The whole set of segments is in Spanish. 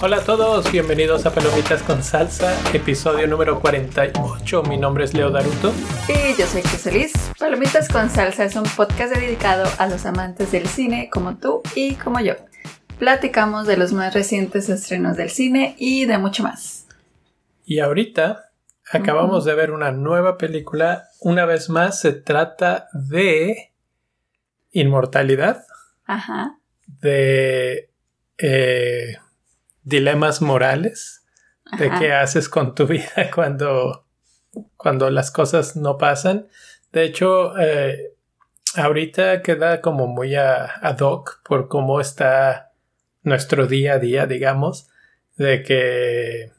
Hola a todos, bienvenidos a Palomitas con Salsa, episodio número 48. Mi nombre es Leo Daruto. Y yo soy Criseliz. Palomitas con Salsa es un podcast dedicado a los amantes del cine como tú y como yo. Platicamos de los más recientes estrenos del cine y de mucho más. Y ahorita acabamos de ver una nueva película. Una vez más se trata de inmortalidad. Ajá. De eh, dilemas morales. De qué haces con tu vida cuando, cuando las cosas no pasan. De hecho, eh, ahorita queda como muy ad hoc por cómo está nuestro día a día, digamos, de que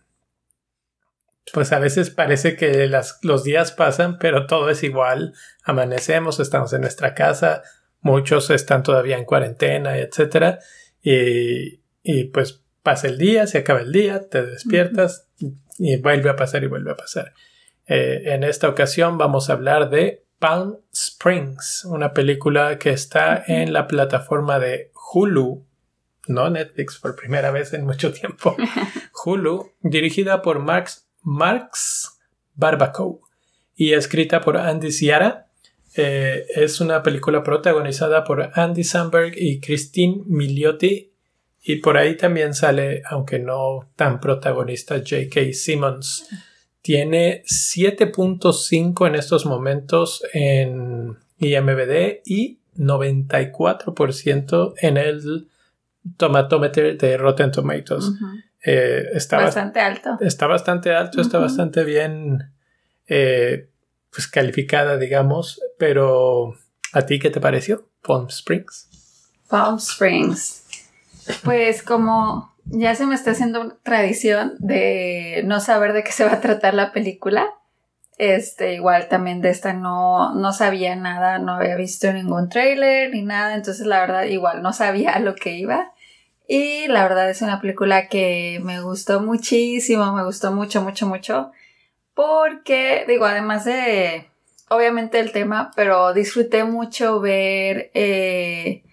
pues a veces parece que las, los días pasan, pero todo es igual. Amanecemos, estamos en nuestra casa, muchos están todavía en cuarentena, etc. Y, y pues pasa el día, se acaba el día, te despiertas y vuelve a pasar y vuelve a pasar. Eh, en esta ocasión vamos a hablar de Palm Springs, una película que está en la plataforma de Hulu, no Netflix por primera vez en mucho tiempo. Hulu, dirigida por Max Marx Barbacoa y escrita por Andy Ciara. Eh, es una película protagonizada por Andy Samberg y Christine Milioti y por ahí también sale, aunque no tan protagonista, J.K. Simmons. Tiene 7.5 en estos momentos en IMBD y 94% en el Tomatometer de Rotten Tomatoes. Eh, está bastante alto. Está bastante alto, está bastante bien eh, pues calificada, digamos. Pero, ¿a ti qué te pareció? Palm Springs. Palm Springs. Pues como ya se me está haciendo tradición de no saber de qué se va a tratar la película. Este, igual también de esta no, no sabía nada, no había visto ningún trailer ni nada, entonces la verdad igual no sabía a lo que iba. Y la verdad es una película que me gustó muchísimo, me gustó mucho, mucho, mucho. Porque, digo, además de, obviamente el tema, pero disfruté mucho ver eh,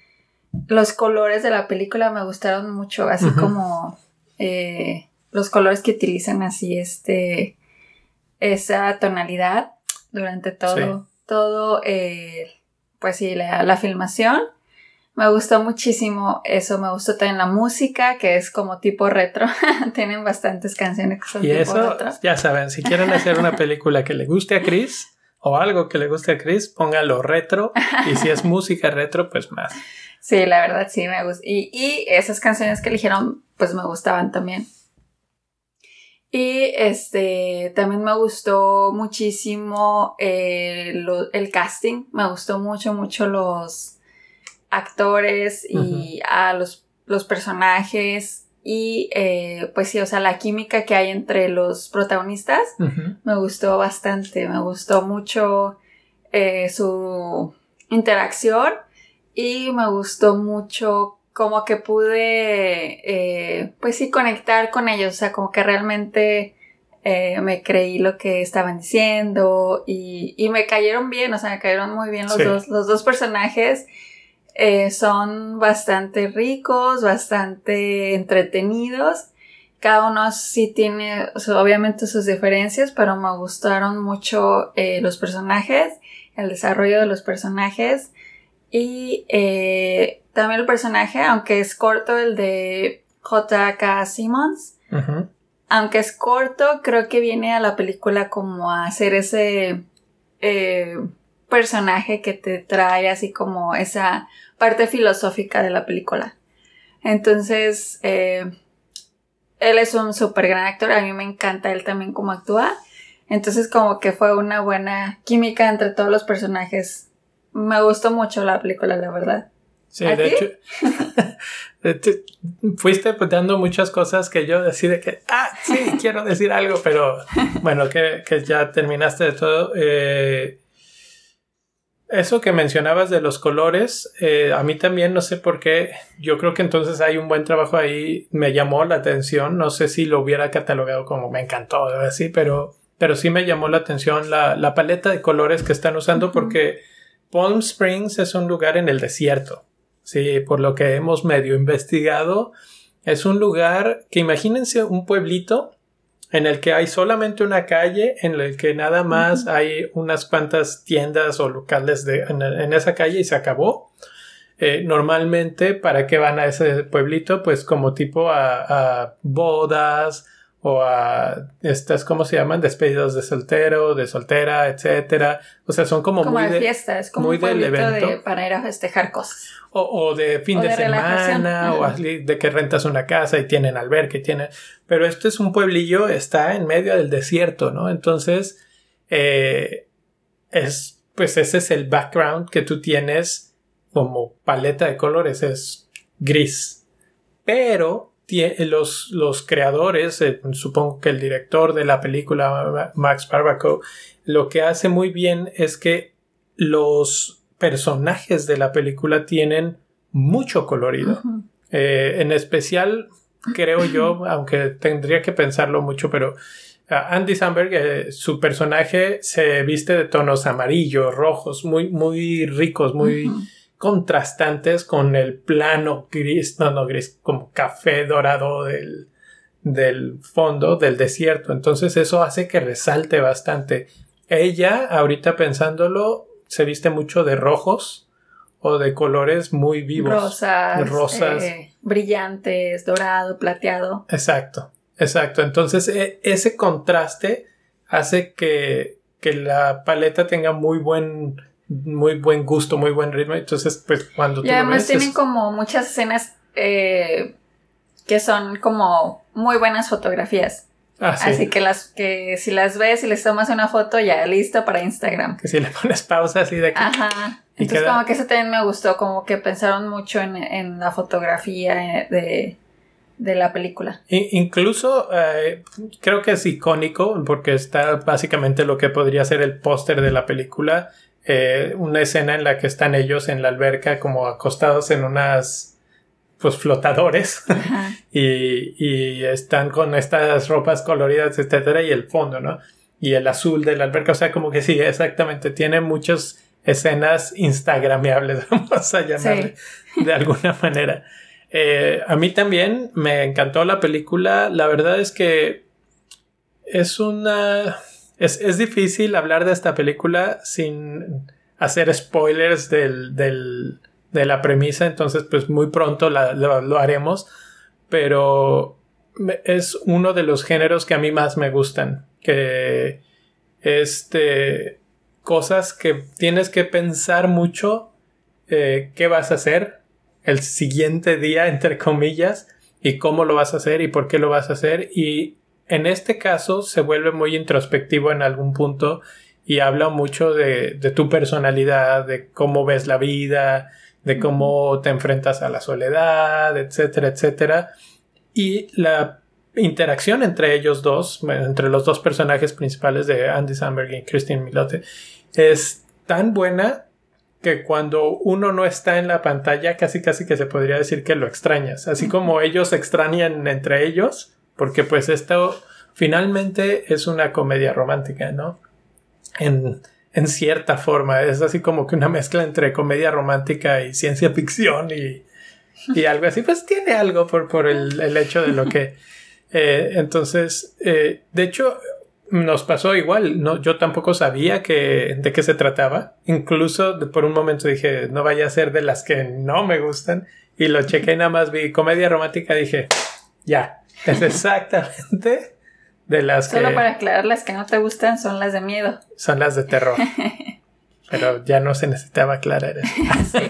los colores de la película, me gustaron mucho, así como eh, los colores que utilizan así, este, esa tonalidad durante todo, todo, eh, pues sí, la, la filmación. Me gustó muchísimo eso, me gustó también la música, que es como tipo retro. Tienen bastantes canciones que son y eso, Ya saben, si quieren hacer una película que le guste a Chris o algo que le guste a Chris, póngalo retro. Y si es música retro, pues más. Sí, la verdad sí me gusta. Y, y esas canciones que eligieron, pues me gustaban también. Y este, también me gustó muchísimo eh, el casting. Me gustó mucho, mucho los actores y a los, los, personajes y eh, pues sí, o sea, la química que hay entre los protagonistas me gustó bastante, me gustó mucho eh, su interacción y me gustó mucho como que pude eh, pues sí conectar con ellos, o sea, como que realmente me creí lo que estaban diciendo y, y, me cayeron bien, o sea, me cayeron muy bien los, dos, los dos personajes eh, son bastante ricos, bastante entretenidos. Cada uno sí tiene obviamente sus diferencias, pero me gustaron mucho eh, los personajes, el desarrollo de los personajes y eh, también el personaje, aunque es corto, el de J.K. Simmons. Aunque es corto, creo que viene a la película como a hacer ese personaje que te trae así como esa parte filosófica de la película. Entonces, eh, él es un súper gran actor, a mí me encanta él también como actúa. Entonces como que fue una buena química entre todos los personajes. Me gustó mucho la película, la verdad. Sí, de hecho, fuiste dando muchas cosas que yo decidí que, ah, sí, quiero decir algo, pero bueno, que, que ya terminaste de todo. Eh, eso que mencionabas de los colores, eh, a mí también no sé por qué, yo creo que entonces hay un buen trabajo ahí, me llamó la atención, no sé si lo hubiera catalogado como me encantó, así, pero pero sí me llamó la atención la, paleta de colores que están usando porque Palm Springs es un lugar en el desierto. Sí, por lo que hemos medio investigado, es un lugar que imagínense un pueblito en el que hay solamente una calle, en el que nada más hay unas cuantas tiendas o locales de, en, esa calle y se acabó. Eh, normalmente, ¿para qué van a ese pueblito? Pues como tipo a bodas, o a estas, ¿cómo se llaman? Despedidos de soltero, de soltera, etcétera. O sea, son como, muy de, fiestas, como muy un del evento. para ir a festejar cosas. O, de fin de, semana, o de que rentas una casa y tienen albergue, tienen... Pero este es un pueblillo, está en medio del desierto, ¿no? Entonces, eh, es, pues ese es el background que tú tienes como paleta de colores, es gris. Pero los, los creadores, eh, supongo que el director de la película, Max Barbaco, lo que hace muy bien es que los personajes de la película tienen mucho colorido. Eh, en especial, creo yo, aunque tendría que pensarlo mucho, pero ah, Andy Samberg, eh, su personaje se viste de tonos amarillos, rojos, muy, muy ricos, muy contrastantes con el plano gris, no, no gris, como café dorado del, del fondo del desierto. Entonces eso hace que resalte bastante. Ella, ahorita pensándolo, se viste mucho de rojos o de colores muy vivos. Rosas. Rosas. Eh, brillantes, dorado, plateado. Exacto, exacto. Entonces e, ese contraste hace que, que la paleta tenga muy buen muy buen gusto, muy buen ritmo. Entonces, pues cuando tú y además tienen como muchas escenas eh, que son como muy buenas fotografías. Ah, Así que las que si las ves y les tomas una foto ya listo para Instagram. Que si le pones pausa así de aquí. Ajá. Entonces como que eso también me gustó, como que pensaron mucho en, la fotografía de, de la película. incluso eh, creo que es icónico porque está básicamente lo que podría ser el póster de la película eh, una escena en la que están ellos en la alberca como acostados en unas pues flotadores. Y, y, están con estas ropas coloridas etcétera y el fondo no y el azul de la alberca o sea como que sí exactamente tiene muchas escenas instagrameables vamos a llamarle de alguna manera. Eh, a mí también me encantó la película. La verdad es que es una es, difícil hablar de esta película sin hacer spoilers del, del, de la premisa, entonces pues muy pronto lo, haremos, pero es uno de los géneros que a mí más me gustan, que este cosas que tienes que pensar mucho eh, qué vas a hacer el siguiente día, entre comillas, y cómo lo vas a hacer y por qué lo vas a hacer y en este caso se vuelve muy introspectivo en algún punto y habla mucho de, tu personalidad, de cómo ves la vida, de cómo te enfrentas a la soledad, etcétera, etcétera. Y la interacción entre ellos dos, entre los dos personajes principales de Andy Samberg y Christine Milote, es tan buena que cuando uno no está en la pantalla, casi casi que se podría decir que lo extrañas. Así como ellos extrañan entre ellos, porque pues esto finalmente es una comedia romántica, ¿no? En, en cierta forma, es así como que una mezcla entre comedia romántica y ciencia ficción y, y algo así, pues tiene algo por, por el, el hecho de lo que... Eh, entonces, eh, de hecho, nos pasó igual, no, yo tampoco sabía que, de qué se trataba. Incluso por un momento dije, no vaya a ser de las que no me gustan. Y lo chequé nada más, vi comedia romántica, dije, ya, es exactamente de las que... Solo para aclarar, las que no te gustan son las de miedo. Son las de terror. Pero ya no se necesitaba aclarar eso. sí.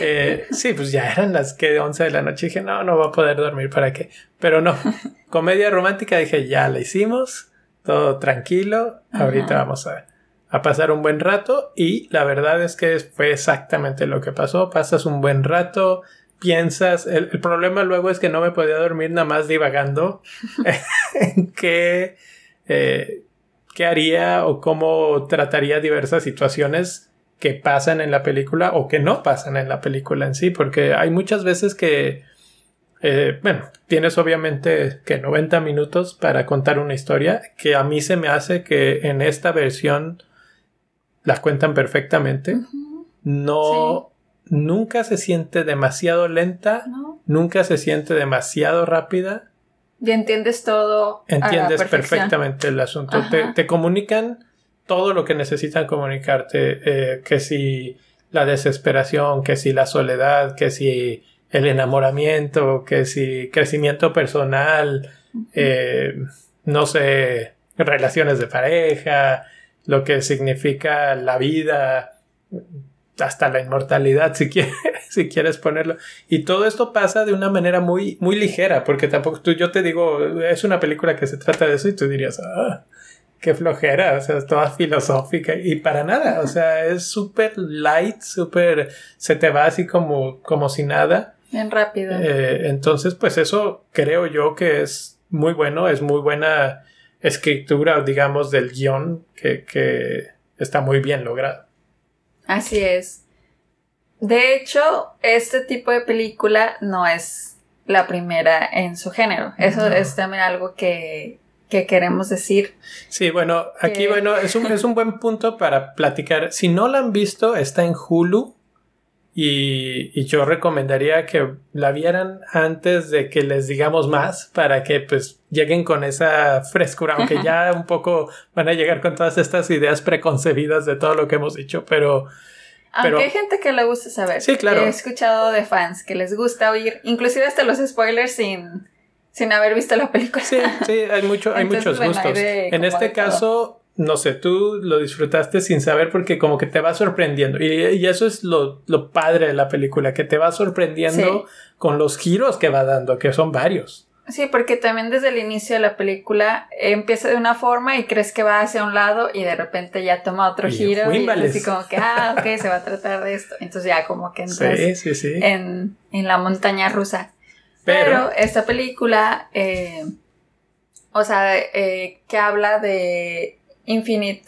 Eh, sí, pues ya eran las que 11 de la noche. Dije, no, no va a poder dormir, ¿para qué? Pero no, comedia romántica dije, ya la hicimos, todo tranquilo, ahorita vamos a, a pasar un buen rato. Y la verdad es que fue exactamente lo que pasó. Pasas un buen rato, piensas, el, problema luego es que no me podía dormir nada más divagando. En qué, eh, qué haría o cómo trataría diversas situaciones que pasan en la película o que no pasan en la película en sí, porque hay muchas veces que eh, bueno, tienes obviamente que 90 minutos para contar una historia que a mí se me hace que en esta versión la cuentan perfectamente. No, nunca se siente demasiado lenta, nunca se siente demasiado rápida. Y entiendes todo. Entiendes perfectamente el asunto. Te, comunican todo lo que necesitan comunicarte. Eh, que si la desesperación, que si la soledad, que si el enamoramiento, que si crecimiento personal, eh, no sé, relaciones de pareja, lo que significa la vida, hasta la inmortalidad, si quieres, si quieres ponerlo. Y todo esto pasa de una manera muy, muy ligera, porque tampoco tú, yo te digo, es una película que se trata de eso y tú dirías, ah, qué flojera, o sea, es toda filosófica y para nada, o sea, es súper light, súper, se te va así como, como si nada. Bien rápido. Eh, entonces, pues eso creo yo que es muy bueno, es muy buena escritura, digamos, del guion que, que está muy bien logrado. Así es. De hecho, este tipo de película no es la primera en su género. Eso es también algo que, que queremos decir. Sí, bueno, aquí, bueno, es un, es un buen punto para platicar. Si no la han visto, está en Hulu. Y, y, yo recomendaría que la vieran antes de que les digamos más para que pues lleguen con esa frescura, aunque ya un poco van a llegar con todas estas ideas preconcebidas de todo lo que hemos dicho, pero... Aunque hay gente que le gusta saber. Sí, claro. He escuchado de fans que les gusta oír, inclusive hasta los spoilers sin, sin haber visto la película. Sí, sí, hay, mucho, hay muchos gustos. En este caso, no sé, tú lo disfrutaste sin saber porque como que te va sorprendiendo. Y, eso es lo, padre de la película, que te va sorprendiendo con los giros que va dando, que son varios. Sí, porque también desde el inicio de la película empieza de una forma y crees que va hacia un lado y de repente ya toma otro giro y así como que, ah, ok, se va a tratar de esto. Entonces ya como que entras En, la montaña rusa. Pero, esta película, eh, o sea, eh, que habla de Infinite.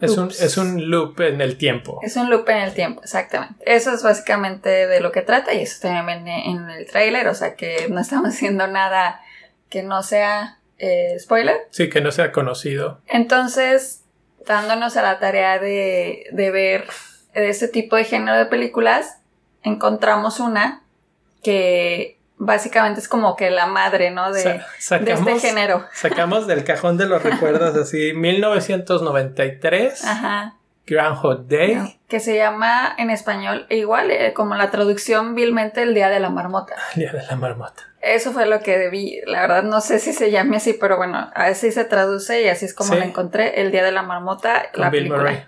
Es un, es un, loop en el tiempo. Es un loop en el tiempo, exactamente. Eso es básicamente de lo que trata y eso también viene en el tráiler, o sea que no estamos haciendo nada que no sea eh, spoiler. Sí, que no sea conocido. Entonces, dándonos a la tarea de, de ver este tipo de género de películas, encontramos una que básicamente es como que la madre, ¿no? De, este género. Sacamos del cajón de los recuerdos así 1993. Ajá. Groundhog Day. Que se llama en español igual, eh, como la traducción vilmente El Día de la Marmota. El Día de la Marmota. Eso fue lo que debí. La verdad no sé si se llame así, pero bueno, así se traduce y así es como la encontré. El Día de la Marmota. Con Bill Murray.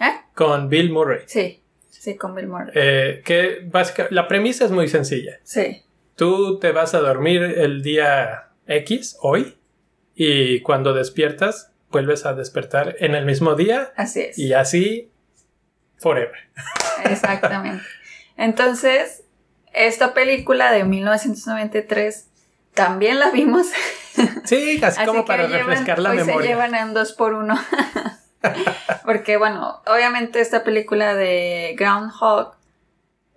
¿Eh? Con Bill Murray. Sí, sí, con Bill Murray. Eh, que básicamente, la premisa es muy sencilla. Sí. Tú te vas a dormir el día X, hoy, y cuando despiertas, vuelves a despertar en el mismo día. Así es. Y así, forever. Exactamente. Entonces, esta película de 1993 también la vimos. Sí, casi como para refrescar la memoria. Se llevan en dos por uno. Porque, bueno, obviamente esta película de Groundhog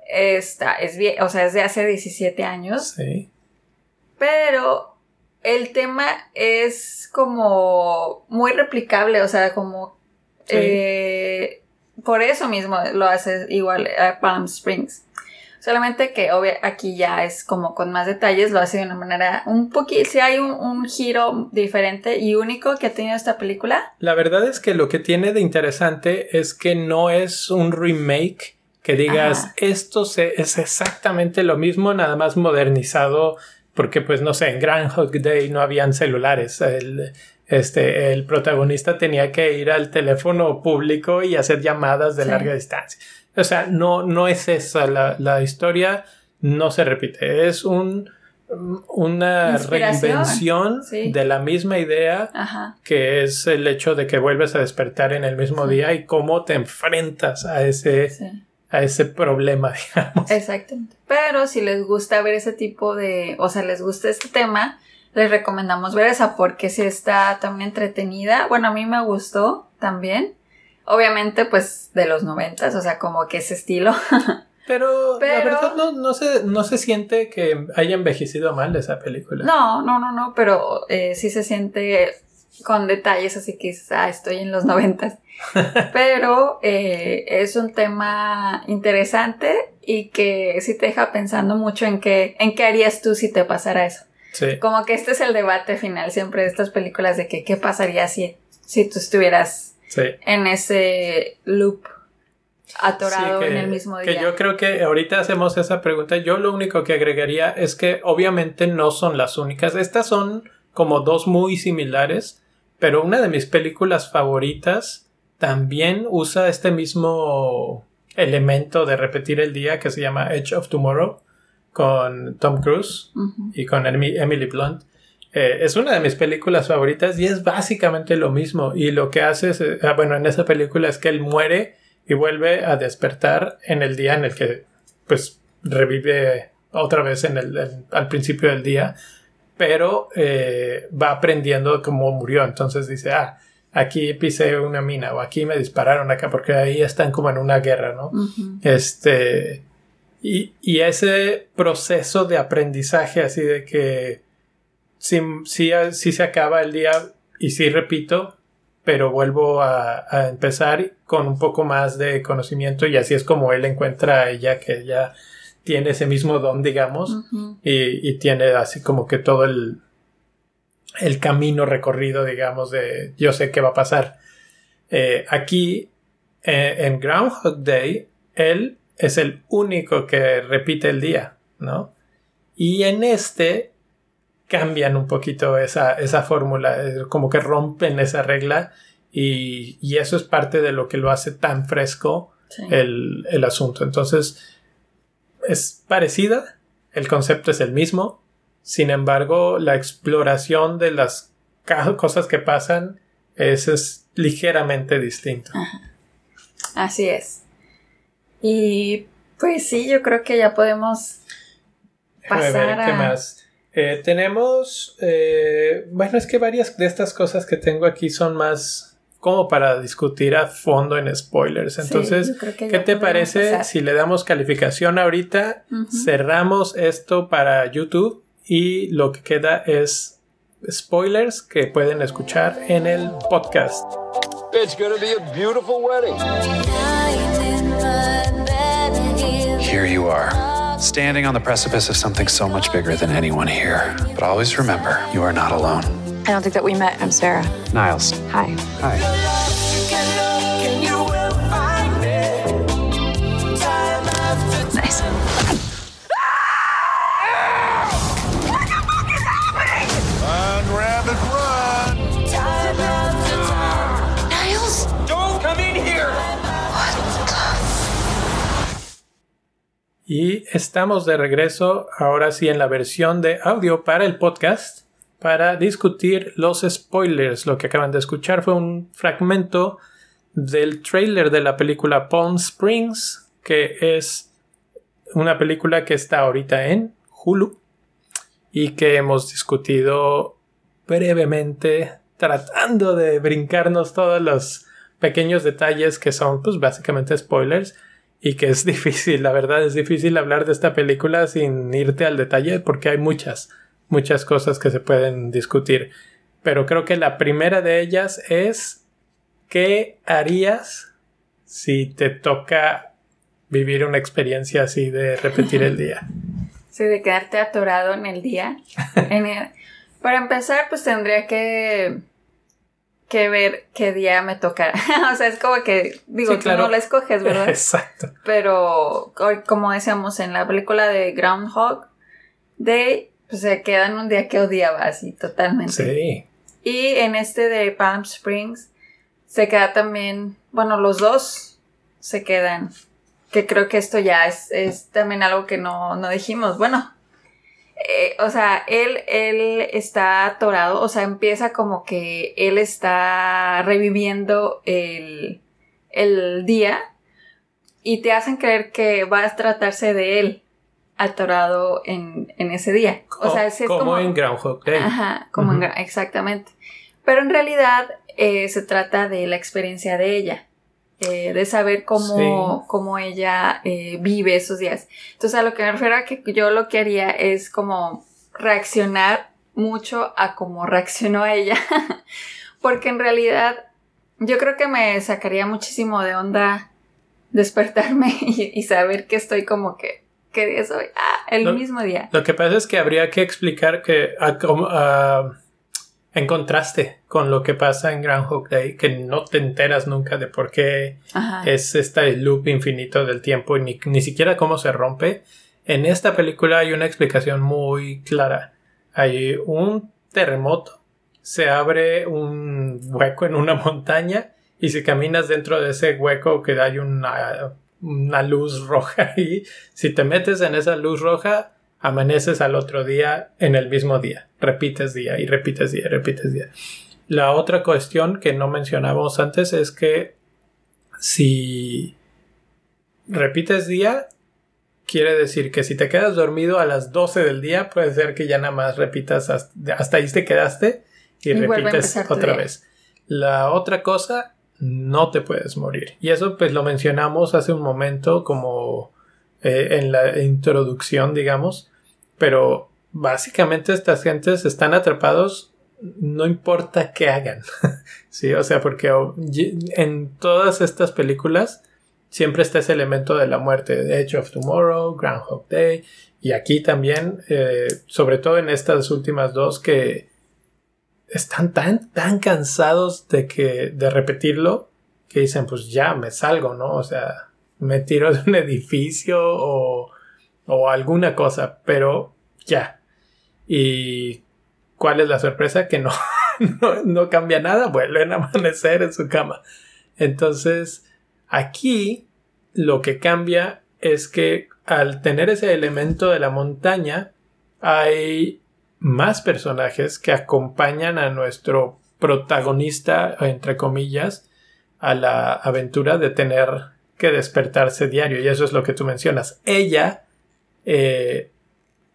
esta es bien, o sea, es de hace 17 años. Sí. Pero el tema es como muy replicable, o sea, como... Eh, por eso mismo lo hace igual a Palm Springs. Solamente que obvio, aquí ya es como con más detalles, lo hace de una manera un poquito, si hay un, un, giro diferente y único que ha tenido esta película. La verdad es que lo que tiene de interesante es que no es un remake que digas, esto es exactamente lo mismo, nada más modernizado, porque pues no sé, en Groundhog Day no habían celulares. El, este, el protagonista tenía que ir al teléfono público y hacer llamadas de larga distancia. O sea, no, no es esa la, la historia, no se repite, es un, una reinvención de la misma idea que es el hecho de que vuelves a despertar en el mismo día y cómo te enfrentas a ese a ese problema, digamos. Exactamente. Pero si les gusta ver ese tipo de, o sea, les gusta este tema, les recomendamos ver esa porque si está también entretenida. Bueno, a mí me gustó también. Obviamente, pues de los noventas, o sea, como que ese estilo. Pero, la verdad no, no, se, no se siente que haya envejecido mal esa película. No, no, no, no, pero eh, sí se siente con detalles, así que ah, estoy en los noventas. pero eh, es un tema interesante y que sí te deja pensando mucho en qué, en qué harías tú si te pasara eso. Sí. Como que este es el debate final siempre de estas películas de que qué pasaría si, si tú estuvieras en ese loop atorado en el mismo día. Que yo creo que ahorita hacemos esa pregunta. Yo lo único que agregaría es que obviamente no son las únicas. Estas son como dos muy similares, pero una de mis películas favoritas también usa este mismo elemento de repetir el día que se llama Edge of Tomorrow con Tom Cruise y con Emily Blunt. Eh, es una de mis películas favoritas y es básicamente lo mismo. Y lo que hace, es, eh, ah, bueno, en esa película es que él muere y vuelve a despertar en el día en el que pues revive otra vez en el, al principio del día, pero eh, va aprendiendo cómo murió, entonces dice, ah, aquí pisé una mina o aquí me dispararon acá porque ahí están como en una guerra, ¿no? Este, y, y, ese proceso de aprendizaje así de que si, si, si se acaba el día y si repito, pero vuelvo a, empezar con un poco más de conocimiento y así es como él encuentra a ella que ella tiene ese mismo don, digamos, y, tiene así como que todo el, el camino recorrido, digamos, de yo sé qué va a pasar. Eh, aquí, eh, en Groundhog Day, él es el único que repite el día, ¿no? Y en este, cambian un poquito esa, esa fórmula, como que rompen esa regla y, y, eso es parte de lo que lo hace tan fresco el, el, asunto. Entonces, es parecida, el concepto es el mismo, sin embargo, la exploración de las cosas que pasan es, es ligeramente distinto. Así es. Y pues sí, yo creo que ya podemos pasar a... más? Eh, tenemos, eh, bueno, es que varias de estas cosas que tengo aquí son más como para discutir a fondo en spoilers. Entonces, ¿qué te parece si le damos calificación ahorita? Cerramos esto para YouTube y lo que queda es spoilers que pueden escuchar en el podcast. It's be a beautiful wedding. Here you are. standing on the precipice of something so much bigger than anyone here. But always remember, you are not alone. I don't think that we met. I'm Sarah. Niles. Hi. Hi. Y estamos de regreso ahora sí en la versión de audio para el podcast para discutir los spoilers. Lo que acaban de escuchar fue un fragmento del trailer de la película Palm Springs, que es una película que está ahorita en Hulu y que hemos discutido brevemente tratando de brincarnos todos los pequeños detalles que son pues básicamente spoilers y que es difícil, la verdad es difícil hablar de esta película sin irte al detalle porque hay muchas, muchas cosas que se pueden discutir. Pero creo que la primera de ellas es ¿qué harías si te toca vivir una experiencia así de repetir el día? Sí, de quedarte atorado en el día. Para empezar, pues tendría que que ver qué día me tocará. o sea, es como que, digo, tú no la escoges, ¿verdad? Exacto. Pero, como decíamos en la película de Groundhog Day, pues se queda en un día que odiaba así totalmente. Sí. Y en este de Palm Springs, se queda también, bueno, los dos se quedan. Que creo que esto ya es, es también algo que no, no dijimos. Bueno, eh, o sea, él, él está atorado, o sea, empieza como que él está reviviendo el, el día y te hacen creer que va a tratarse de él atorado en, en ese día. O sea, es como, como en Groundhog Day. Ajá, como en, exactamente. Pero en realidad eh, se trata de la experiencia de ella. Eh, de saber cómo, cómo ella eh, vive esos días. Entonces a lo que me refiero a que yo lo que haría es como reaccionar mucho a cómo reaccionó ella, porque en realidad yo creo que me sacaría muchísimo de onda despertarme y, saber que estoy como que, ¿qué día soy? Ah, el mismo día. Lo que pasa es que habría que explicar que en contraste con lo que pasa en Groundhog Day, que no te enteras nunca de por qué es este loop infinito del tiempo y ni, ni siquiera cómo se rompe. En esta película hay una explicación muy clara. Hay un terremoto, se abre un hueco en una montaña y si caminas dentro de ese hueco que hay una, una luz roja y si te metes en esa luz roja amaneces al otro día en el mismo día. Repites día y repites día y repites día. La otra cuestión que no mencionábamos antes es que si repites día, quiere decir que si te quedas dormido a las 12 del día, puede ser que ya nada más repitas hasta, ahí te quedaste y, repites otra vez. La otra cosa, no te puedes morir. Y eso pues lo mencionamos hace un momento como eh, en la introducción, digamos, pero básicamente estas gentes están atrapados no importa qué hagan, sí, o sea, porque en todas estas películas siempre está ese elemento de la muerte, Edge of Tomorrow, Groundhog Day, y aquí también, eh, sobre todo en estas últimas dos que están tan, tan cansados de que, de repetirlo, que dicen, pues ya me salgo, ¿no? O sea, me tiro de un edificio o, o alguna cosa, pero ya. ¿Y cuál es la sorpresa? Que no, no, cambia nada, vuelven a amanecer en su cama. Entonces, aquí lo que cambia es que al tener ese elemento de la montaña, hay más personajes que acompañan a nuestro protagonista, entre comillas, a la aventura de tener que despertarse diario. Y eso es lo que tú mencionas. Ella, eh,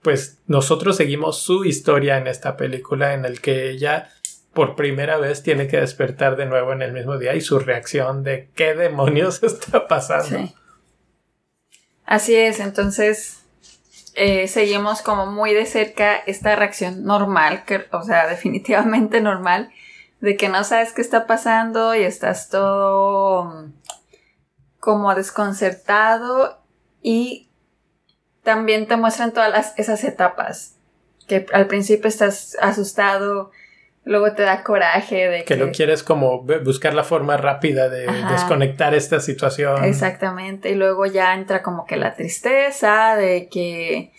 pues nosotros seguimos su historia en esta película en el que ella por primera vez tiene que despertar de nuevo en el mismo día y su reacción de qué demonios está pasando. Así es, entonces eh, seguimos como muy de cerca esta reacción normal, que, o sea, definitivamente normal, de que no sabes qué está pasando y estás todo como desconcertado y también te muestran todas esas etapas. Que al principio estás asustado, luego te da coraje de que... no quieres como buscar la forma rápida de desconectar esta situación. Exactamente, y luego ya entra como que la tristeza de que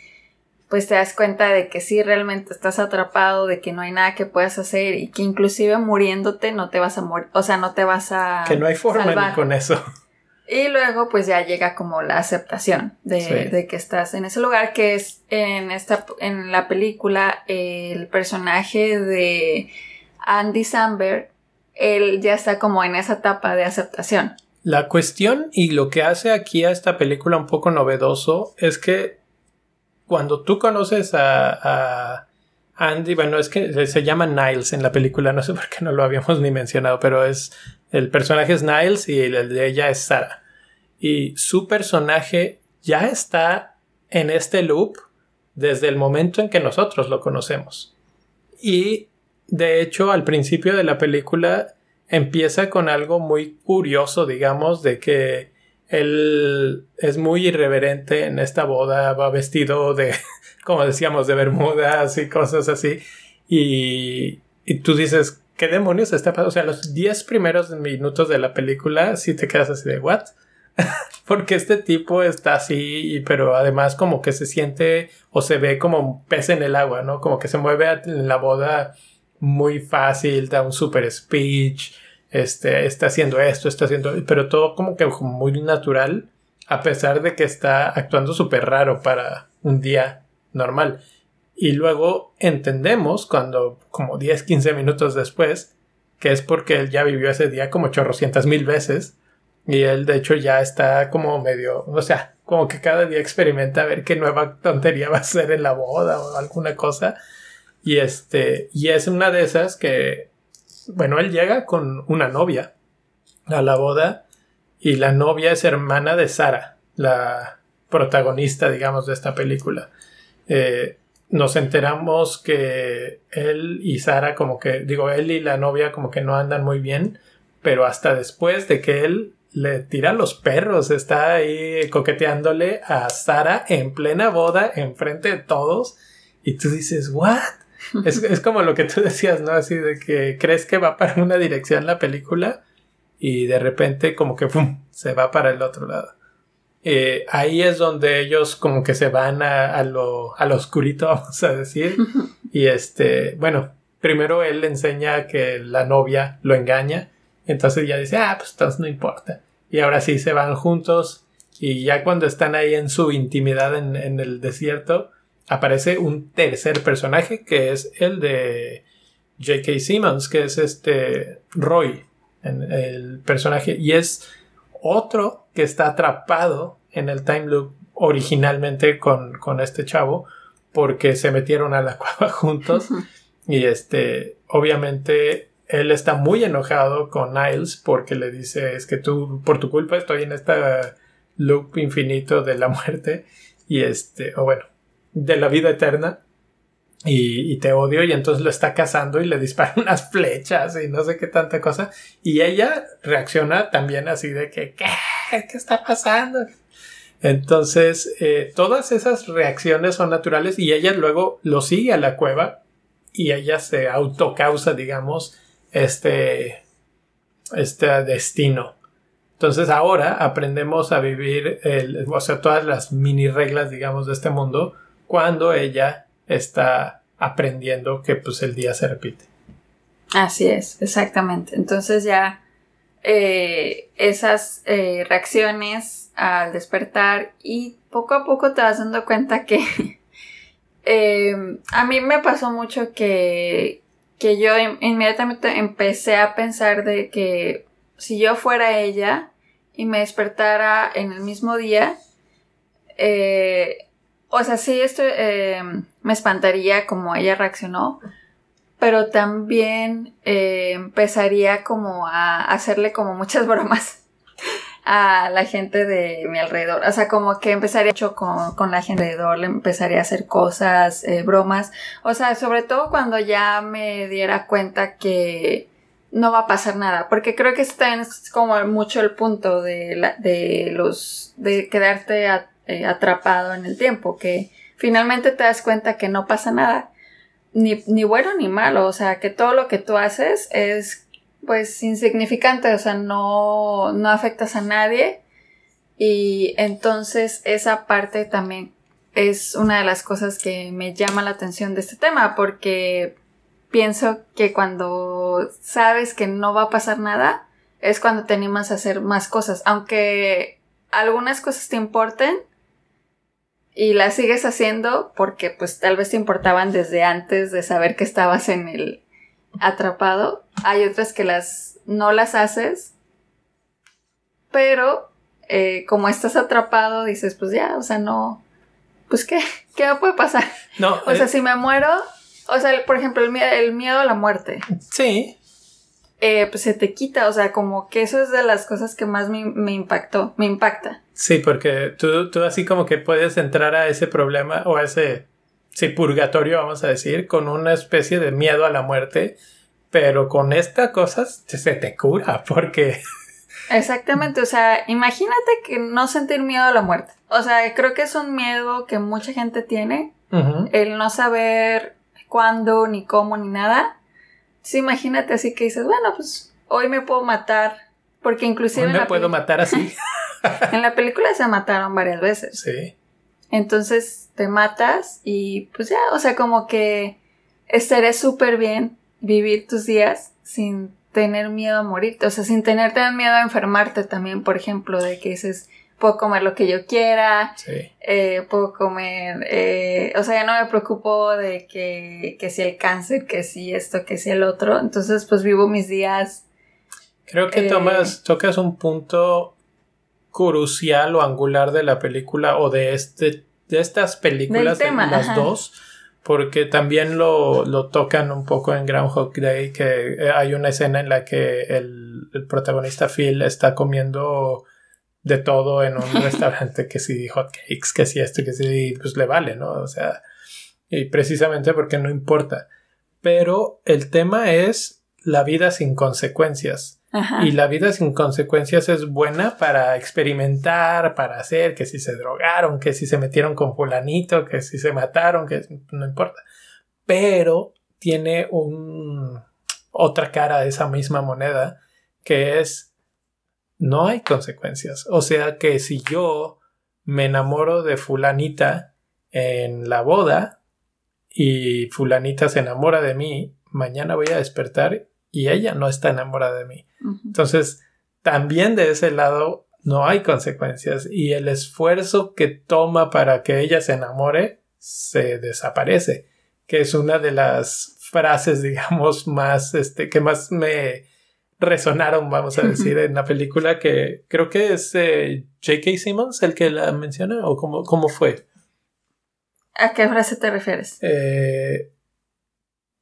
pues te das cuenta de que sí realmente estás atrapado, de que no hay nada que puedas hacer y que inclusive muriéndote no te vas a morir, o sea, no te vas a... Que no hay forma con eso. Y luego pues ya llega como la aceptación de, que estás en ese lugar, que es en, esta, en la película el personaje de Andy Samberg, él ya está como en esa etapa de aceptación. La cuestión y lo que hace aquí a esta película un poco novedoso es que cuando tú conoces a, a Andy, bueno, es que se llama Niles en la película, no sé por qué no lo habíamos ni mencionado, pero es el personaje es Niles y el de ella es Sarah. Y su personaje ya está en este loop desde el momento en que nosotros lo conocemos. Y de hecho, al principio de la película empieza con algo muy curioso, digamos, de que él es muy irreverente en esta boda, va vestido de, como decíamos, de bermudas y cosas así. Y, y tú dices, ¿qué demonios está pasando? O sea, los 10 primeros minutos de la película si te quedas así de, ¿what? Porque este tipo está así, pero además como que se siente o se ve como un pez en el agua, ¿no? Como que se mueve en la boda muy fácil, da un super speech, este, está haciendo esto, está haciendo, pero todo como que muy natural, a pesar de que está actuando súper raro para un día normal. Y luego entendemos cuando, como 10, 15 minutos después, que es porque él ya vivió ese día como chorrocientas mil veces. Y él, de hecho, ya está como medio, o sea, como que cada día experimenta a ver qué nueva tontería va a ser en la boda o alguna cosa. Y este, y es una de esas que, bueno, él llega con una novia a la boda y la novia es hermana de Sara, la protagonista, digamos, de esta película. Eh, nos enteramos que él y Sara como que, digo, él y la novia como que no andan muy bien, pero hasta después de que él le tira los perros, está ahí coqueteándole a Sara en plena boda, enfrente de todos, y tú dices, ¿what? es, como lo que tú decías, ¿no? Así de que crees que va para una dirección la película y de repente como que se va para el otro lado. Eh, ahí es donde ellos como que se van a, a, lo, a lo oscurito, vamos a decir. y este, bueno, primero él le enseña que la novia lo engaña. Entonces ya dice, ah, pues entonces no importa. Y ahora sí se van juntos. Y ya cuando están ahí en su intimidad en, en el desierto, aparece un tercer personaje que es el de J.K. Simmons, que es este Roy, el personaje, y es otro que está atrapado en el time loop originalmente con, con este chavo porque se metieron a la cueva juntos. Y este obviamente él está muy enojado con Niles porque le dice es que tú por tu culpa estoy en esta loop infinito de la muerte y este o bueno de la vida eterna y, te odio y entonces lo está cazando y le dispara unas flechas y no sé qué tanta cosa y ella reacciona también así de que ¿qué? ¿qué está pasando? Entonces eh, todas esas reacciones son naturales y ella luego lo sigue a la cueva y ella se autocausa digamos este este destino entonces ahora aprendemos a vivir el, o sea, todas las mini reglas, digamos, de este mundo cuando ella está aprendiendo que pues el día se repite. Así es, exactamente. Entonces ya eh, esas eh, reacciones al despertar y poco a poco te vas dando cuenta que em, a mí me pasó mucho que, que yo inmediatamente empecé a pensar de que si yo fuera ella y me despertara en el mismo día, eh, o sea, sí, esto eh, me espantaría como ella reaccionó, pero también eh, empezaría como a hacerle como muchas bromas a la gente de mi alrededor. O sea, como que empezaría mucho con, con la gente alrededor, le empezaría a hacer cosas, eh, bromas. O sea, sobre todo cuando ya me diera cuenta que no va a pasar nada. Porque creo que este también es como mucho el punto de, la, de los, de quedarte a eh, atrapado en el tiempo, que finalmente te das cuenta que no pasa nada, ni, ni bueno ni malo, o sea, que todo lo que tú haces es pues insignificante, o sea, no, no afectas a nadie. Y entonces esa parte también es una de las cosas que me llama la atención de este tema porque pienso que cuando sabes que no va a pasar nada es cuando te animas a hacer más cosas, aunque algunas cosas te importen, y las sigues haciendo porque pues tal vez te importaban desde antes de saber que estabas en el atrapado. Hay otras que las no las haces, pero eh, como estás atrapado dices pues ya, o sea, no, pues qué, qué puede pasar. No, o sea, eh, si me muero, o sea, por ejemplo, el el miedo a la muerte. Sí. Eh, pues se te quita, o sea, como que eso es de las cosas que más me, me impactó, me impacta. Sí, porque tú, tú así como que puedes entrar a ese problema o a ese sí, purgatorio, vamos a decir, con una especie de miedo a la muerte, pero con esta cosa se te cura, porque... Exactamente, o sea, imagínate que no sentir miedo a la muerte. O sea, creo que es un miedo que mucha gente tiene, el no saber cuándo, ni cómo, ni nada. Sí, imagínate así que dices, bueno, pues hoy me puedo matar, porque inclusive... Hoy me puedo matar así. en la película se mataron varias veces. Sí. Entonces te matas y pues ya, o sea, como que estaría súper bien vivir tus días sin tener miedo a morirte, o sea, sin tener miedo a enfermarte también, por ejemplo, de que dices, puedo comer lo que yo quiera, sí. eh, puedo comer, eh, o sea, ya no me preocupo de que, que si el cáncer, que si esto, que si el otro, entonces pues vivo mis días. Creo que tomas, eh, tocas un punto crucial o angular de la película o de este de estas películas las dos porque también lo, lo, tocan un poco en Groundhog Day que eh, hay una escena en la que el, el protagonista Phil está comiendo de todo en un restaurante, que si hotcakes, que si esto, que si, pues le vale, ¿no? O sea, y precisamente porque no importa. Pero el tema es la vida sin consecuencias. Y la vida sin consecuencias es buena para experimentar, para hacer, que si se drogaron, que si se metieron con fulanito, que si se mataron, que no importa. Pero tiene un otra cara de esa misma moneda que es no hay consecuencias. O sea que si yo me enamoro de fulanita en la boda y fulanita se enamora de mí, mañana voy a despertar y ella no está enamorada de mí. Entonces, también de ese lado no hay consecuencias y el esfuerzo que toma para que ella se enamore se desaparece, que es una de las frases, digamos, más, este, que más me resonaron, vamos a decir, en la película, que creo que es eh, J.K. Simmons el que la menciona, o cómo, cómo fue. ¿A qué frase te refieres? Eh,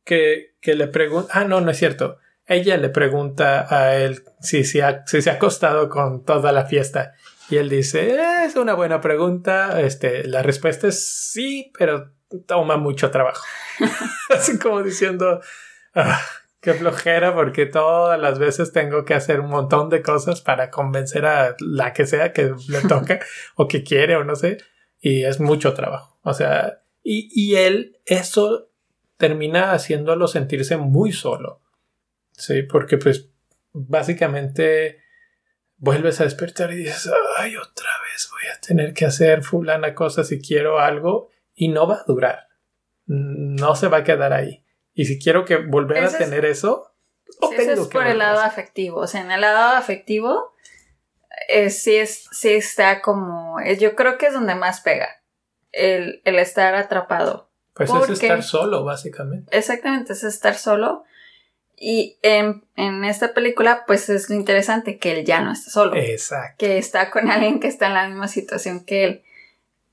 que, que le pregunta, ah, no, no es cierto. Ella le pregunta a él si, si, si se ha acostado con toda la fiesta. Y él dice, es una buena pregunta. Este, la respuesta es sí, pero toma mucho trabajo. Así como diciendo, ah, qué flojera, porque todas las veces tengo que hacer un montón de cosas para convencer a la que sea que le toca o que quiere o no sé. Y es mucho trabajo. O sea, y, y él, eso termina haciéndolo sentirse muy solo. Sí, porque pues básicamente vuelves a despertar y dices, ay, otra vez voy a tener que hacer fulana cosa si quiero algo y no va a durar. No se va a quedar ahí. Y si quiero que volver a tener eso, eso es por el lado afectivo. O sea, en el lado afectivo, eh, sí, es, sí está como. yo creo que es donde más pega. El, estar atrapado. Pues es estar solo, básicamente. Exactamente, es estar solo. Y en, en, esta película, pues es lo interesante que él ya no está solo. Exacto. Que está con alguien que está en la misma situación que él.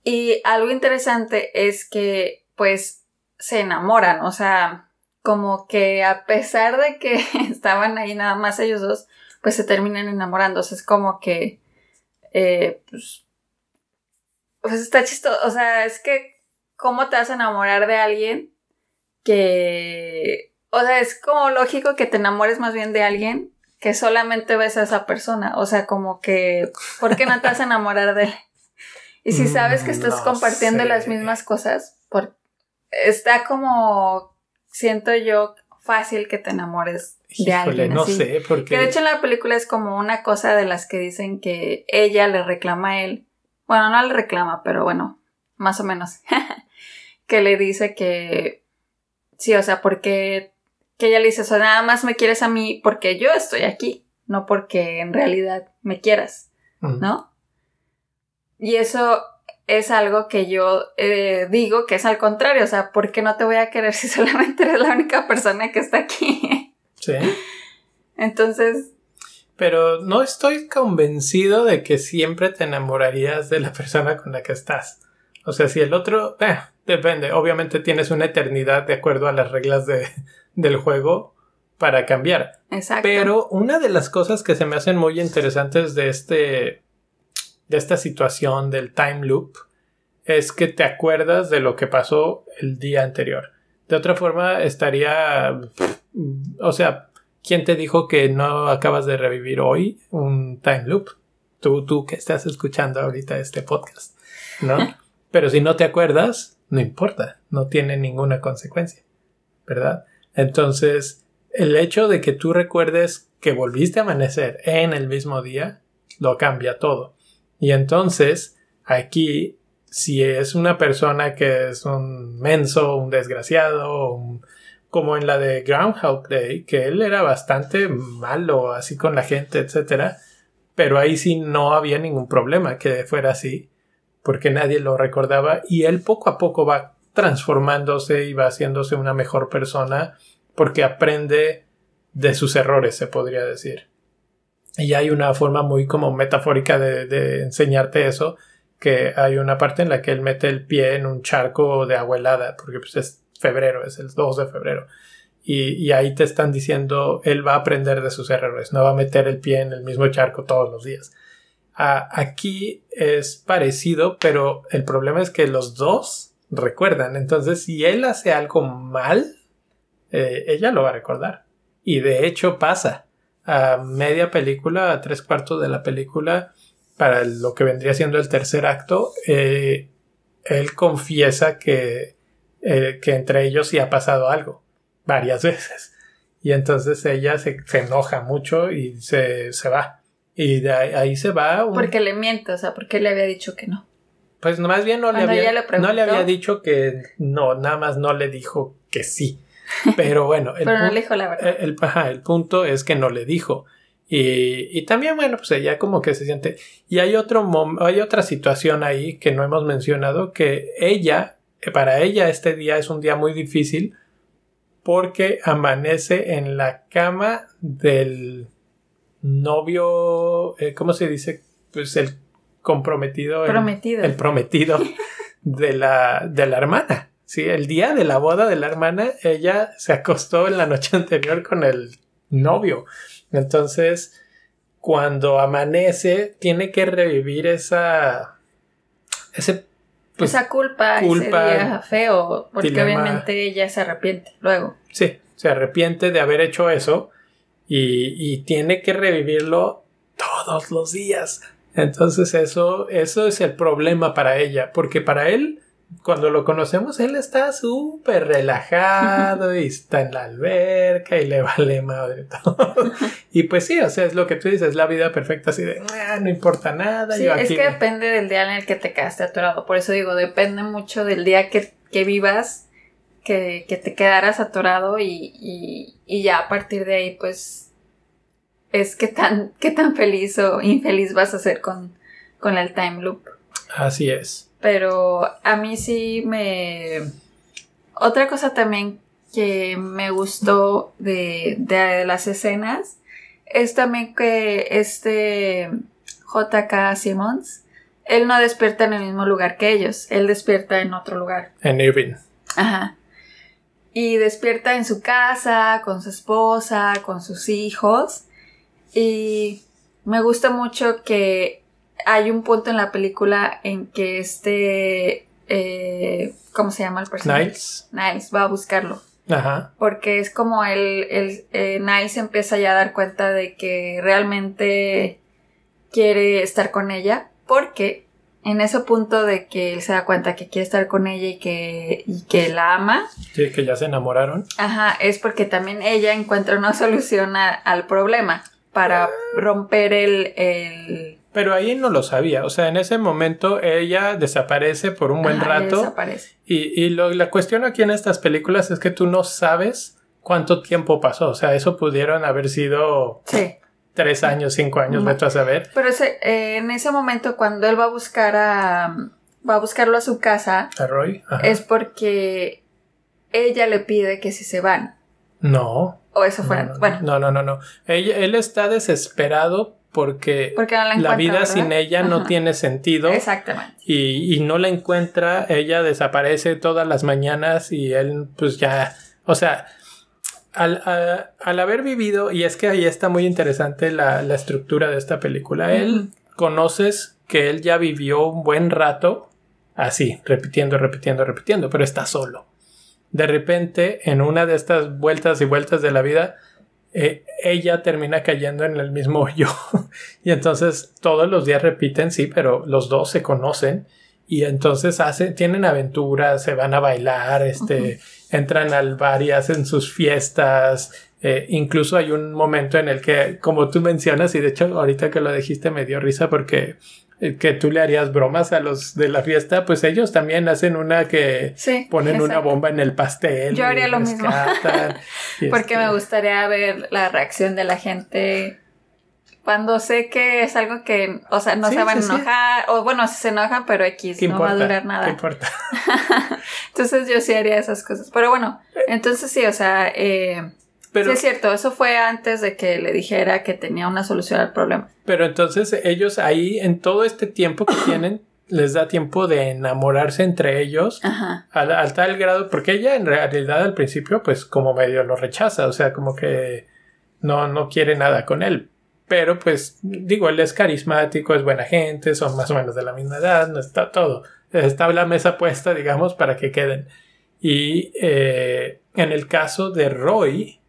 Y algo interesante es que pues se enamoran, o sea, como que a pesar de que estaban ahí nada más ellos dos, pues se terminan enamorándose. Es como que, eh, pues, pues está chistoso, o sea, es que, ¿cómo te vas a enamorar de alguien que, o sea, es como lógico que te enamores más bien de alguien que solamente ves a esa persona, o sea, como que, ¿por qué no te vas a enamorar de él? Y si sabes que estás compartiendo las mismas cosas, por, está como, siento yo, fácil que te enamores de alguien. No sé, porque. Que de hecho en la película es como una cosa de las que dicen que ella le reclama a él. Bueno, no le reclama, pero bueno, más o menos. que le dice que. Sí, o sea, porque. Que ella le dice, o sea, nada más me quieres a mí porque yo estoy aquí, no porque en realidad me quieras, ¿no? Y eso es algo que yo eh, digo que es al contrario, o sea, ¿por qué no te voy a querer si solamente eres la única persona que está aquí? Sí. Entonces... Pero no estoy convencido de que siempre te enamorarías de la persona con la que estás. O sea, si el otro... Eh, depende. Obviamente tienes una eternidad de acuerdo a las reglas de, del juego para cambiar. Exacto. Pero una de las cosas que se me hacen muy interesantes de este de esta situación del time loop es que te acuerdas de lo que pasó el día anterior. De otra forma, estaría... O sea, ¿quién te dijo que no acabas de revivir hoy un time loop? Tú, tú que estás escuchando ahorita este podcast, ¿no? Pero si no te acuerdas, no importa, no tiene ninguna consecuencia, ¿verdad? Entonces, el hecho de que tú recuerdes que volviste a amanecer en el mismo día, lo cambia todo. Y entonces, aquí, si es una persona que es un menso, un desgraciado, como en la de Groundhog Day, que él era bastante malo así con la gente, etcétera, pero ahí sí no había ningún problema que fuera así, porque nadie lo recordaba y él poco a poco va transformándose y va haciéndose una mejor persona porque aprende de sus errores, se podría decir. Y hay una forma muy como metafórica de, enseñarte eso, que hay una parte en la que él mete el pie en un charco de agua helada, porque pues es febrero, es el 2 de febrero. Y, y, ahí te están diciendo, él va a aprender de sus errores, no va a meter el pie en el mismo charco todos los días. aquí es parecido, pero el problema es que los dos recuerdan. Entonces, si él hace algo mal, eh, ella lo va a recordar. Y de hecho pasa. A media película, a tres cuartos de la película, para lo que vendría siendo el tercer acto, eh, él confiesa que, eh, que entre ellos sí ha pasado algo. Varias veces. Y entonces ella se, enoja mucho y se, se va. Y de ahí, se va. Porque le miente, o sea, porque le había dicho que no. Pues más bien no le, había, no le había dicho que no, nada más no le dijo que sí. Pero bueno, el, Pero no le dijo la verdad. El, el, punto es que no le dijo. Y, y, también, bueno, pues ella como que se siente. Y hay otro hay otra situación ahí que no hemos mencionado, que ella, para ella este día es un día muy difícil porque amanece en la cama del novio, eh, ¿cómo se dice? Pues el comprometido. Prometido. El, prometido de la, de la hermana. Sí, el día de la boda de la hermana, ella se acostó en la noche anterior con el novio. Entonces, cuando amanece, tiene que revivir esa. Ese, pues, esa culpa, culpa, ese día feo, porque obviamente ella se arrepiente luego. Sí, se arrepiente de haber hecho eso y, tiene que revivirlo todos los días. Entonces eso, eso es el problema para ella, porque para él, cuando lo conocemos, él está súper relajado y está en la alberca y le vale madre todo. y pues sí, o sea, es lo que tú dices, la vida perfecta así de, ah, no importa nada. Sí, es que depende del día en el que te quedaste atorado. Por eso digo, depende mucho del día que, que vivas que, te quedaras atorado y, ya a partir de ahí pues es que tan, qué tan feliz o infeliz vas a ser con, con el time loop. Así es. Pero a mí sí me... Otra cosa también que me gustó de, de las escenas es también que este JK Simmons, él no despierta en el mismo lugar que ellos, él despierta en otro lugar. En Irving. Ajá y despierta en su casa, con su esposa, con sus hijos. Y me gusta mucho que hay un punto en la película en que este, eh, ¿cómo se llama el personaje? Niles. Niles va a buscarlo. Ajá. Porque es como él, el, eh, Niles empieza ya a dar cuenta de que realmente quiere estar con ella porque en ese punto de que él se da cuenta que quiere estar con ella y que, y que la ama. Sí, que ya se enamoraron. Ajá, es porque también ella encuentra una solución al problema para romper el, el, Pero ahí no lo sabía, o sea, en ese momento ella desaparece por un buen rato. Desaparece. Y, y lo, la cuestión aquí en estas películas es que tú no sabes cuánto tiempo pasó, o sea, eso pudieron haber sido... Sí tres años, cinco años, me a saber. Pero ese, eh, en ese momento, cuando él va a buscar a. va a buscarlo a su casa. A Roy. Es porque ella le pide que si se van. No. O eso fue. No, bueno. No, no, no, no. él está desesperado porque, la, vida sin ella no tiene sentido. Exactamente. Y, y no la encuentra, ella desaparece todas las mañanas y él pues ya, o sea, al, al, haber vivido, y es que ahí está muy interesante la, la estructura de esta película, él conoces que él ya vivió un buen rato así, repitiendo, repitiendo, repitiendo, pero está solo. De repente, en una de estas vueltas y vueltas de la vida, eh, ella termina cayendo en el mismo yo. y entonces todos los días repiten, sí, pero los dos se conocen y entonces hacen, tienen aventuras, se van a bailar, este, entran al bar y hacen sus fiestas. Eh, incluso hay un momento en el que, como tú mencionas, y de hecho ahorita que lo dijiste me dio risa porque que tú le harías bromas a los de la fiesta, pues ellos también hacen una que ponen una bomba en el pastel. Yo haría lo mismo. porque me este gustaría ver la reacción de la gente cuando sé que es algo que, o sea, no se van a enojar, o bueno, se enojan, pero X, no va a durar nada. ¿Qué importa? entonces yo sí haría esas cosas. Pero bueno, entonces sí, o sea, eh, sí es cierto, eso fue antes de que le dijera que tenía una solución al problema. Pero entonces ellos ahí, en todo este tiempo que tienen, les da tiempo de enamorarse entre ellos Al, al, tal grado, porque ella en realidad al principio, pues como medio lo rechaza, o sea, como que no, no quiere nada con él pero pues digo, él es carismático, es buena gente, son más o menos de la misma edad, no está todo. Está la mesa puesta, digamos, para que queden. Y eh, en el caso de Roy,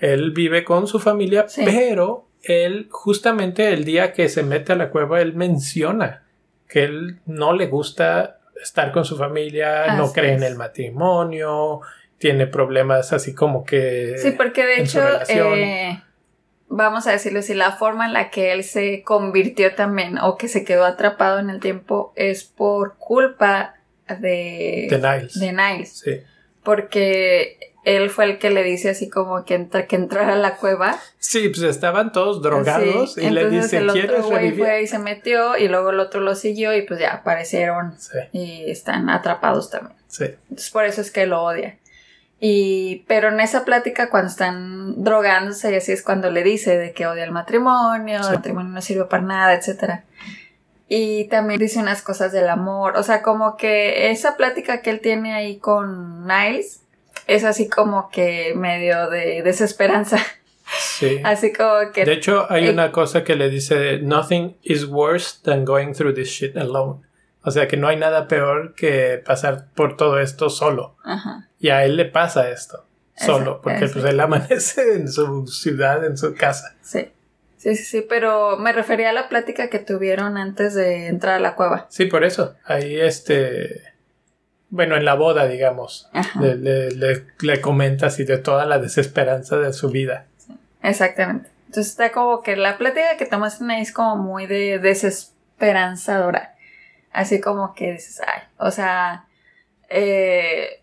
él vive con su familia, pero él justamente el día que se mete a la cueva, él menciona que él no le gusta estar con su familia, no cree en el matrimonio, tiene problemas así como que... Sí, porque de hecho, eh, vamos a decirlo así, la forma en la que él se convirtió también o que se quedó atrapado en el tiempo es por culpa de... De Niles. De Niles. Sí. Porque él fue el que le dice así como que, entra, que entrara a la cueva. Sí, pues estaban todos drogados y le dice, el otro güey fue y se metió y luego el otro lo siguió y pues ya aparecieron y están atrapados también. Sí. Entonces por eso es que lo odia. Y, pero en esa plática cuando están drogándose y así es cuando le dice de que odia el matrimonio, el matrimonio no sirve para nada, etcétera. Y también dice unas cosas del amor, o sea, como que esa plática que él tiene ahí con Niles, es así como que medio de desesperanza. Sí. Así como que... De hecho, hay una cosa que le dice, nothing is worse than going through this shit alone. O sea, que no hay nada peor que pasar por todo esto solo. Ajá. Y a él le pasa esto, solo, porque pues él amanece en su ciudad, en su casa. Sí. Sí, sí, sí, pero me refería a la plática que tuvieron antes de entrar a la cueva. Sí, por eso. Ahí este bueno, en la boda, digamos, le, le, le, comenta así de toda la desesperanza de su vida. exactamente. Entonces está como que la plática que tomas ahí es como muy de desesperanzadora. Así como que dices, ay, o sea, eh,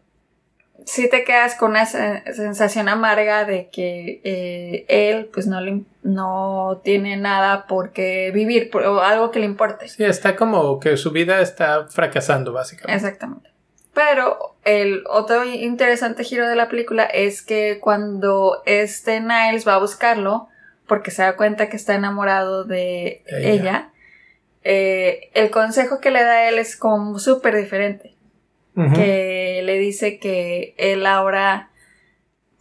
si te quedas con una sensación amarga de que eh, él pues no, le, no tiene nada por qué vivir o algo que le importe. Sí, está como que su vida está fracasando básicamente. Exactamente. Pero el otro interesante giro de la película es que cuando este Niles va a buscarlo, porque se da cuenta que está enamorado de ella, eh, el consejo que le da a él es como súper diferente. Que le dice que él ahora,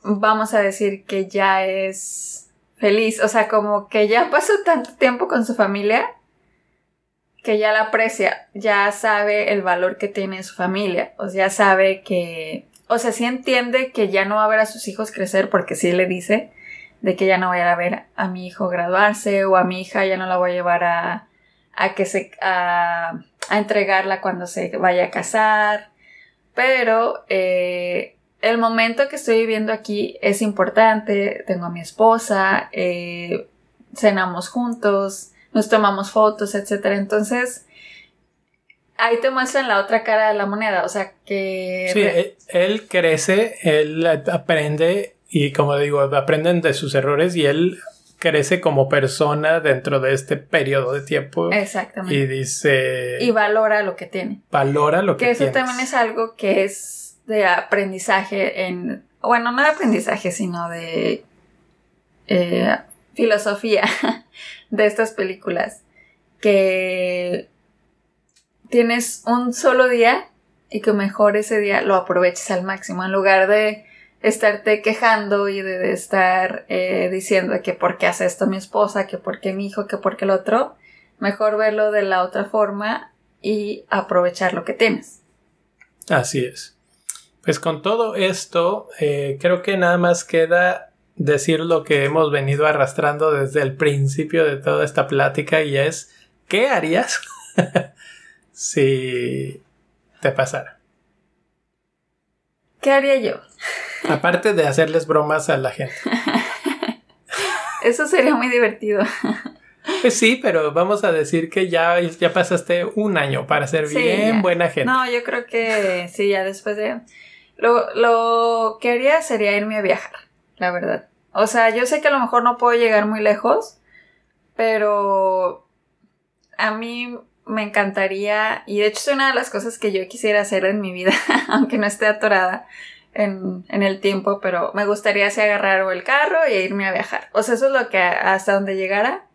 vamos a decir que ya es feliz, o sea, como que ya pasó tanto tiempo con su familia que ya la aprecia, ya sabe el valor que tiene su familia, o sea, sabe que, o sea, sí entiende que ya no va a ver a sus hijos crecer porque sí le dice de que ya no voy a ver a mi hijo graduarse o a mi hija ya no la voy a llevar a, a que se, a, a entregarla cuando se vaya a casar, pero eh, el momento que estoy viviendo aquí es importante, tengo a mi esposa, eh, cenamos juntos, nos tomamos fotos, etcétera. Entonces, ahí te muestran la otra cara de la moneda, o sea que... Sí, e, él crece, él aprende y como digo, aprenden de sus errores y él crece como persona dentro de este periodo de tiempo. Exactamente. Y dice... Y valora lo que tiene. Valora lo que, que eso también es algo que es de aprendizaje en... Bueno, no de aprendizaje, sino de eh, filosofía de estas películas. Que tienes un solo día y que mejor ese día lo aproveches al máximo en lugar de estarte quejando y de, estar eh, diciendo que por qué hace esto mi esposa, que por qué mi hijo, que por qué el otro, mejor verlo de la otra forma y aprovechar lo que tienes. Así es. Pues con todo esto, eh, creo que nada más queda decir lo que hemos venido arrastrando desde el principio de toda esta plática y es, ¿qué harías si te pasara? ¿Qué haría yo? Aparte de hacerles bromas a la gente. Eso sería muy divertido. Pues sí, pero vamos a decir que ya, ya pasaste un año para ser bien buena gente. No, yo creo que sí, ya después de... Lo, lo que haría sería irme a viajar, la verdad. O sea, yo sé que a lo mejor no puedo llegar muy lejos, pero a mí me encantaría, y de hecho es una de las cosas que yo quisiera hacer en mi vida, aunque no esté atorada en, en el tiempo, pero me gustaría así agarrar el carro e irme a viajar. O sea, eso es lo que hasta donde llegara.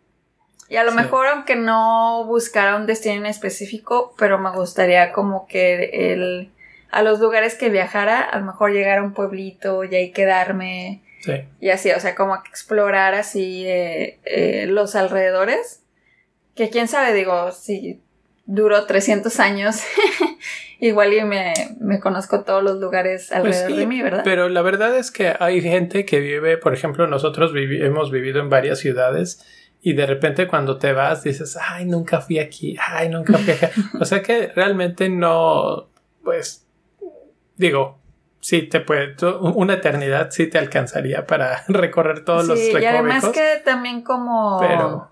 Y a lo mejor, aunque no buscara un destino en específico, pero me gustaría como que el, a los lugares que viajara, a lo mejor llegar a un pueblito y ahí quedarme, Sí. Y así, o sea, como explorar así eh, eh, los alrededores. Que quién sabe, digo, si duró 300 años, igual y me, me, conozco todos los lugares Pues alrededor sí, de mí, ¿verdad? Pero la verdad es que hay gente que vive, por ejemplo, nosotros vivi- hemos vivido en varias ciudades y de repente cuando te vas dices, ay, nunca fui aquí, ay, nunca fui acá. o sea que realmente no, pues, digo, sí te puede, una eternidad sí te alcanzaría para recorrer todos los sí, y además recovecos. que también como Pero,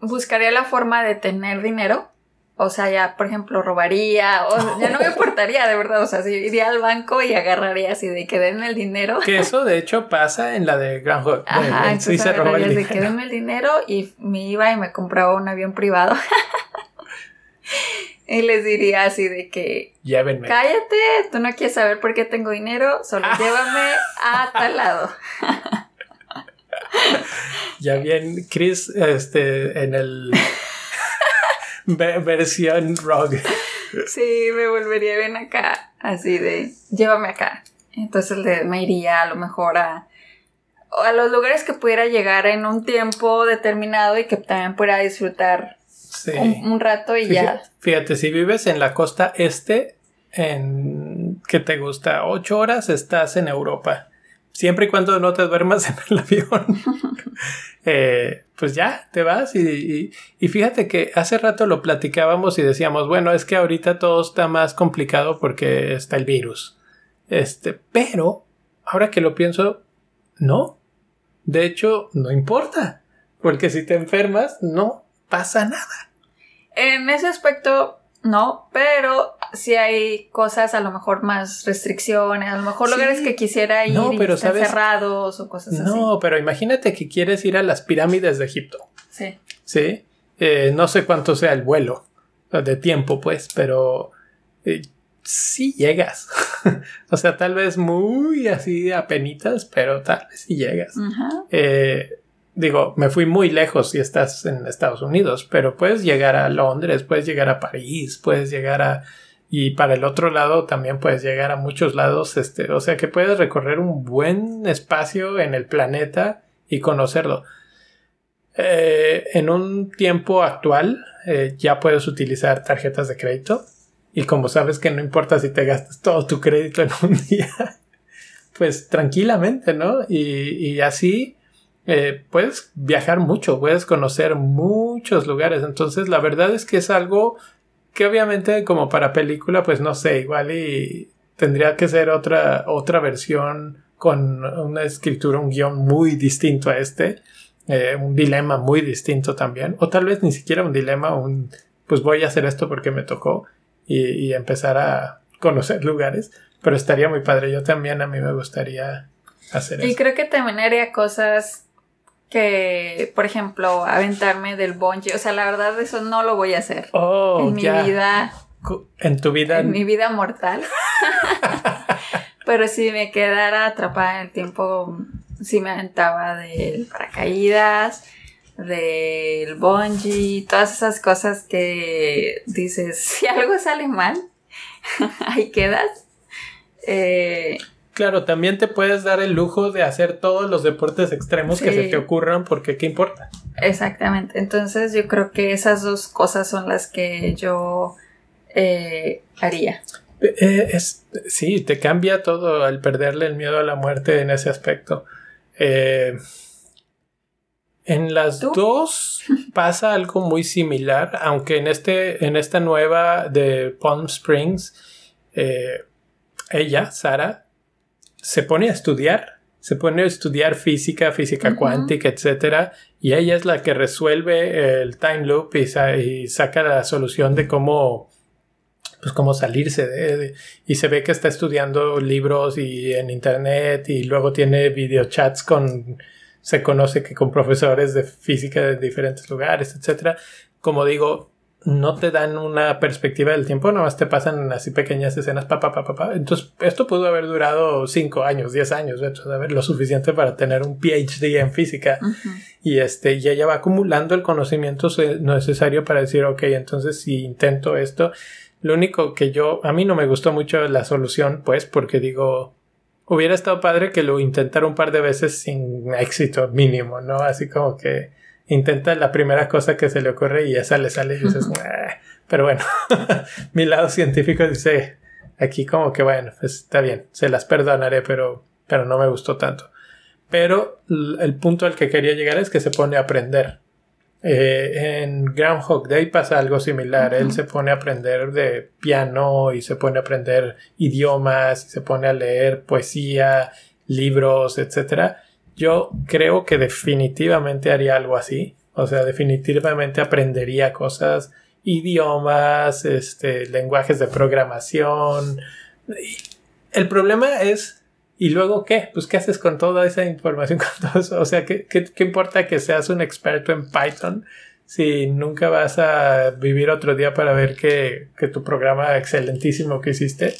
buscaría la forma de tener dinero. O sea, ya, por ejemplo, robaría, o ya no me importaría, de verdad. O sea, si iría al banco y agarraría así de que denme el dinero. que eso de hecho pasa en la de Grand Hotel. Ajá, entonces se roba el agarraría de que dinero. denme el dinero y me iba y me compraba un avión privado. y les diría así de que Llévenme. cállate, tú no quieres saber por qué tengo dinero, solo llévame a tal lado. Ya bien, Chris, este, en el ve- versión rogue. Sí, me volvería bien acá, así de, llévame acá. Entonces me iría a lo mejor a, a los lugares que pudiera llegar en un tiempo determinado y que también pudiera disfrutar Sí. un, un rato y ya. Fíjate, si vives en la costa este, en ¿qué te gusta? Ocho horas estás en Europa. Siempre y cuando no te duermas en el avión. Eh, pues ya, te vas y, y- y fíjate que hace rato lo platicábamos y decíamos, bueno, es que ahorita todo está más complicado porque está el virus. Este, pero, ahora que lo pienso, no. De hecho, no importa. Porque si te enfermas, no pasa nada. En ese aspecto, no, pero si hay cosas, a lo mejor más restricciones, a lo mejor Sí. lugares que quisiera ir No, y pero están ¿sabes? cerrados o cosas así. No, pero imagínate que quieres ir a las pirámides de Egipto, Sí. ¿sí? Eh, no sé cuánto sea el vuelo de tiempo, pues, pero eh, sí llegas. o sea, tal vez muy así a penitas, pero tal vez sí llegas. Eh, digo, me fui muy lejos si estás en Estados Unidos, pero puedes llegar a Londres, puedes llegar a París, puedes llegar a... Y para el otro lado también puedes llegar a muchos lados, este, o sea que puedes recorrer un buen espacio en el planeta y conocerlo. Eh, en un tiempo actual eh, ya puedes utilizar tarjetas de crédito y como sabes que no importa si te gastas todo tu crédito en un día, pues tranquilamente, ¿no? Y, y así eh, puedes viajar mucho, puedes conocer muchos lugares. Entonces, la verdad es que es algo que obviamente como para película, pues no sé, igual y tendría que ser otra, otra versión con una escritura, un guion muy distinto a este, eh, un dilema muy distinto también, o tal vez ni siquiera un dilema, un pues voy a hacer esto porque me tocó y, y empezar a conocer lugares, pero estaría muy padre. Yo también a mí me gustaría hacer Y eso. creo que también haría cosas que, por ejemplo, aventarme del bungee. O sea, la verdad, eso no lo voy a hacer. Oh, en mi ya. vida, En tu vida. en mi vida mortal. Pero si me quedara atrapada en el tiempo, sí me aventaba del paracaídas, del bungee, todas esas cosas que dices, si algo sale mal, ahí quedas. Eh, Claro, también te puedes dar el lujo de hacer todos los deportes extremos que se te ocurran porque qué importa. Exactamente. Entonces yo creo que esas dos cosas son las que yo eh, haría. Eh, es, sí, te cambia todo al perderle el miedo a la muerte en ese aspecto. Eh, en las ¿Tú? dos pasa algo muy similar, aunque en, este, en esta nueva de Palm Springs, ella, Sara, se pone a estudiar, se pone a estudiar física, física cuántica, etcétera, y ella es la que resuelve el time loop y, sa- y saca la solución de cómo pues cómo salirse de, de- y se ve que está estudiando libros y en internet y luego tiene videochats con se conoce que con profesores de física de diferentes lugares, etcétera. Como digo, no te dan una perspectiva del tiempo, nomás te pasan así pequeñas escenas, pa, pa, pa, pa, pa. Entonces, esto pudo haber durado 5 años, 10 años, de hecho, lo suficiente para tener un PhD en física. Y este, y ella va acumulando el conocimiento necesario para decir, ok, entonces si intento esto, lo único que yo, a mí no me gustó mucho la solución, pues, porque digo, hubiera estado padre que lo intentara un par de veces sin éxito mínimo, ¿no? Así como que intenta la primera cosa que se le ocurre y esa le sale y dices, pero bueno, mi lado científico dice aquí como que bueno, pues está bien, se las perdonaré, pero, pero no me gustó tanto. Pero el punto al que quería llegar es que se pone a aprender. Eh, en Groundhog Day pasa algo similar. Él se pone a aprender de piano y se pone a aprender idiomas y se pone a leer poesía, libros, etc. Yo creo que definitivamente haría algo así. O sea, definitivamente aprendería cosas, idiomas, este, lenguajes de programación. El problema es ¿Y luego qué? Pues ¿qué haces con toda esa información? Con todo eso? O sea, ¿qué, ¿qué, qué, importa que seas un experto en Python si nunca vas a vivir otro día para ver que, que tu programa excelentísimo que hiciste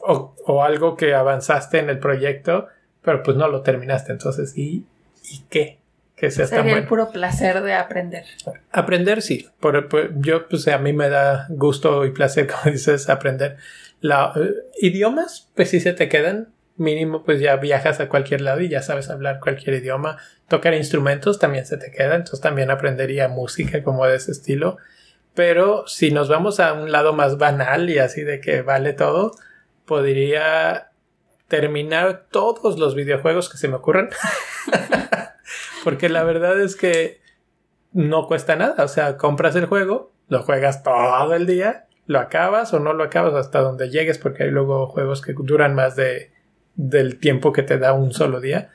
o, o, algo que avanzaste en el proyecto, pero pues no lo terminaste? Entonces, ¿y, y qué? Que sea Sería tan bueno. el puro placer de aprender. Aprender, sí. Por, por, yo, pues a mí me da gusto y placer, como dices, aprender. La, uh, idiomas, pues sí se te quedan, mínimo pues ya viajas a cualquier lado y ya sabes hablar cualquier idioma. Tocar instrumentos también se te queda, entonces también aprendería música como de ese estilo. Pero si nos vamos a un lado más banal y así de que vale todo, podría terminar todos los videojuegos que se me ocurran. Porque la verdad es que no cuesta nada. O sea, compras el juego, lo juegas todo el día, lo acabas o no lo acabas hasta donde llegues, porque hay luego juegos que duran más de del tiempo que te da un solo día.